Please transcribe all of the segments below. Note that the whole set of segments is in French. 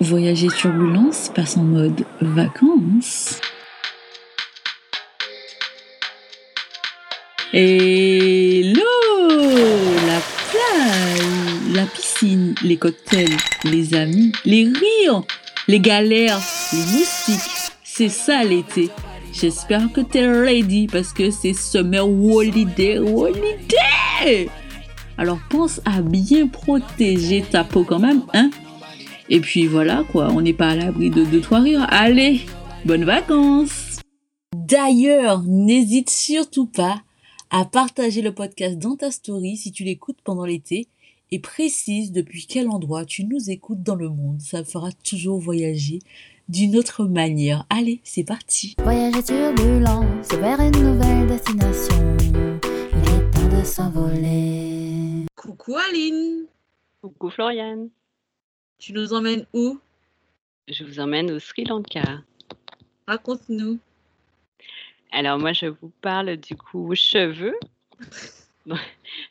Voyager Turbulence passe en mode vacances. Hello La plage, la piscine, les cocktails, les amis, les rires, les galères, les moustiques. C'est ça l'été. J'espère que t'es ready parce que c'est Summer Holiday Holiday Alors pense à bien protéger ta peau quand même, hein? Et puis voilà quoi, on n'est pas à l'abri de deux trois rires. Allez, bonnes vacances D'ailleurs, n'hésite surtout pas à partager le podcast dans ta story si tu l'écoutes pendant l'été et précise depuis quel endroit tu nous écoutes dans le monde. Ça fera toujours voyager d'une autre manière. Allez, c'est parti. Voyager turbulence vers une nouvelle destination. Il est temps de s'envoler. Coucou Aline, Coucou Floriane, tu nous emmènes où? Je vous emmène au Sri Lanka. Raconte-nous. Alors moi je vous parle du coup cheveux.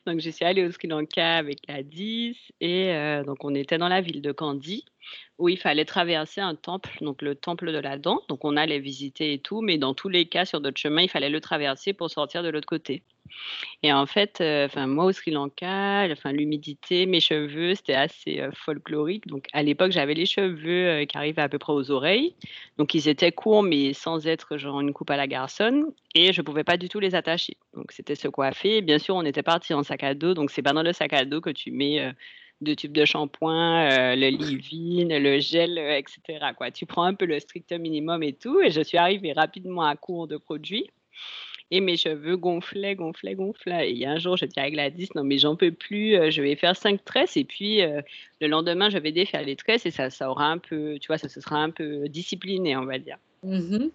donc je suis allée au Sri Lanka avec la 10 et euh, donc on était dans la ville de Kandy où il fallait traverser un temple, donc le temple de la dent. Donc on allait visiter et tout, mais dans tous les cas sur notre chemin il fallait le traverser pour sortir de l'autre côté. Et en fait, euh, moi au Sri Lanka, l'humidité, mes cheveux, c'était assez euh, folklorique. Donc à l'époque, j'avais les cheveux euh, qui arrivaient à peu près aux oreilles. Donc ils étaient courts, mais sans être genre une coupe à la garçonne. Et je pouvais pas du tout les attacher. Donc c'était se coiffer. Bien sûr, on était parti en sac à dos. Donc c'est pas dans le sac à dos que tu mets deux tubes de shampoing, euh, le leave-in, le gel, euh, etc. Quoi. Tu prends un peu le strict minimum et tout. Et je suis arrivée rapidement à court de produits. Et mes cheveux gonflaient, gonflaient, gonflaient. Et un jour, je dis à Gladys, non mais j'en peux plus, euh, je vais faire cinq tresses et puis le lendemain, je vais défaire les tresses et ça, ça aura un peu, tu vois, ça se sera un peu discipliné, on va dire. Mhm.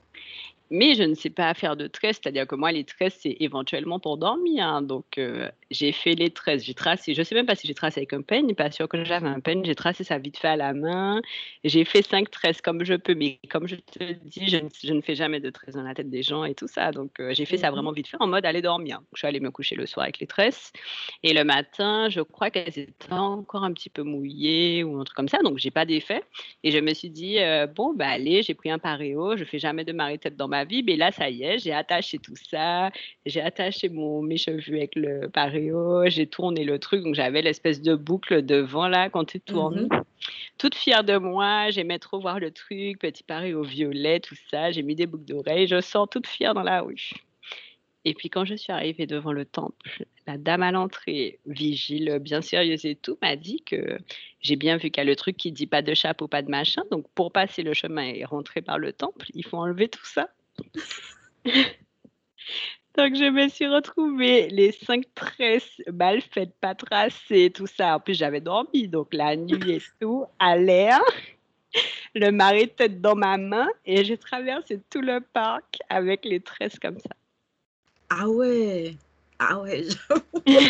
Mais je ne sais pas faire de tresses, c'est-à-dire que moi, les tresses, c'est éventuellement pour dormir. hein. Donc, euh, j'ai fait les tresses, j'ai tracé, je ne sais même pas si j'ai tracé avec un peigne, pas sûr que j'avais un peigne, j'ai tracé ça vite fait à la main. J'ai fait cinq tresses comme je peux, mais comme je te dis, je ne, je ne fais jamais de tresses dans la tête des gens et tout ça. Donc, euh, j'ai fait ça Mhm. vraiment vite fait en mode aller dormir. Donc, je suis allée me coucher le soir avec les tresses. Et le matin, je crois qu'elles étaient encore un petit peu mouillées ou un truc comme ça. Donc, j'ai pas d'effet. Et je me suis dit, euh, bon, bah allez, j'ai pris un paréo, je fais jamais de marée-tête dans ma vie, mais là, ça y est, j'ai attaché tout ça, j'ai attaché mon, mes cheveux avec le paréo, j'ai tourné le truc, donc j'avais l'espèce de boucle devant là quand tu tournes. Mhm. Toute fière de moi, j'aimais trop voir le truc, petit paréo violet, tout ça, j'ai mis des boucles d'oreilles, je sors toute fière dans la rue. Et puis quand je suis arrivée devant le temple, la dame à l'entrée, vigile, bien sérieuse et tout, m'a dit que j'ai bien vu qu'il y a le truc qui dit pas de chapeau, pas de machin. Donc pour passer le chemin et rentrer par le temple, il faut enlever tout ça. Donc je me suis retrouvée les cinq tresses mal faites, pas tracées, tout ça. En plus j'avais dormi, donc la nuit et tout, à l'air, le marée tête dans ma main et j'ai traversé tout le parc avec les tresses comme ça. Ah ouais. Ah ouais. j'avoue.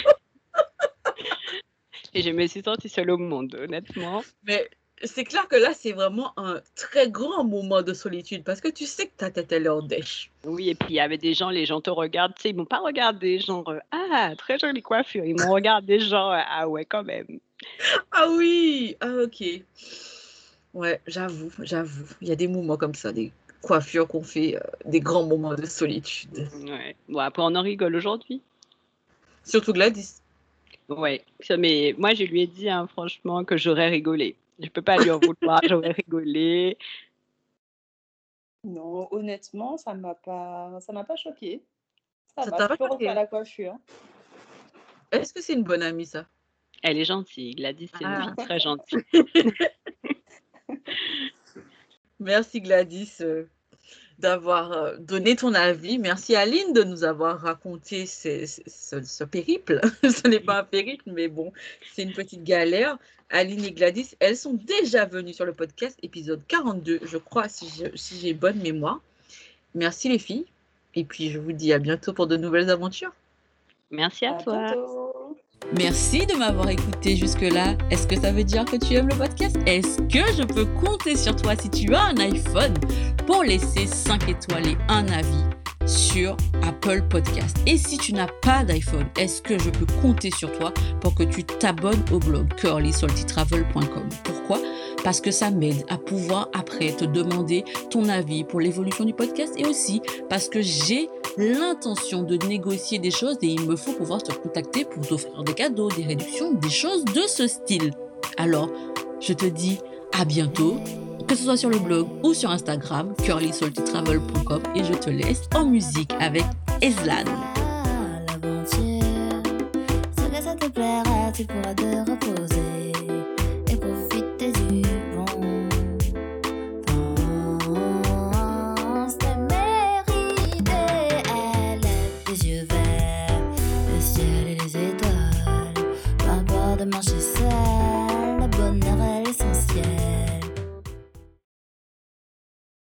Et je me suis sentie seule au monde, honnêtement. Mais c'est clair que là, c'est vraiment un très grand moment de solitude parce que tu sais que ta tête, elle est en dèche. Oui, et puis il y avait des gens, les gens te regardent, tu sais, ils m'ont pas regardé, genre, euh, ah, très jolie coiffure. Ils m'ont regardé, genre, euh, ah ouais, quand même. Ah oui. Ah ok. Ouais, j'avoue, j'avoue. Il y a des moments comme ça, des coiffures qu'on fait, euh, des grands moments de solitude. Ouais. Bon, après, on en rigole aujourd'hui. Surtout Gladys. Ouais, mais moi, je lui ai dit, hein, franchement, que j'aurais rigolé. Je peux pas lui en vouloir, j'aurais rigolé. Non, honnêtement, ça m'a pas, ça m'a pas choqué. Ça Ça je pas choqué? la coiffure. Est-ce que c'est une bonne amie, ça? Elle est gentille, Gladys, c'est une Ah. fille très gentille. Merci Gladys euh, d'avoir euh, donné ton avis. Merci Aline de nous avoir raconté ce, ce- ce- ce périple. ce n'est pas un périple, mais bon, c'est une petite galère. Aline et Gladys, elles sont déjà venues sur le podcast, épisode 42, je crois, si j'ai bonne mémoire. Merci les filles. Et puis je vous dis à bientôt pour de nouvelles aventures. Merci à À toi. bientôt. Merci de m'avoir écouté jusque-là. Est-ce que ça veut dire que tu aimes le podcast? Est-ce que je peux compter sur toi si tu as un iPhone? Pour laisser 5 étoiles et un avis sur Apple Podcast. Et si tu n'as pas d'iPhone, est-ce que je peux compter sur toi pour que tu t'abonnes au blog curlysaltytravel.com Pourquoi? Parce que ça m'aide à pouvoir après te demander ton avis pour l'évolution du podcast et aussi parce que j'ai l'intention de négocier des choses et il me faut pouvoir te contacter pour t'offrir des cadeaux, des réductions, des choses de ce style. Alors, je te dis à bientôt, que ce soit sur le blog ou sur Instagram, curlysaltytravel.com et je te laisse en musique avec Eslan. Tu pourras te reposer.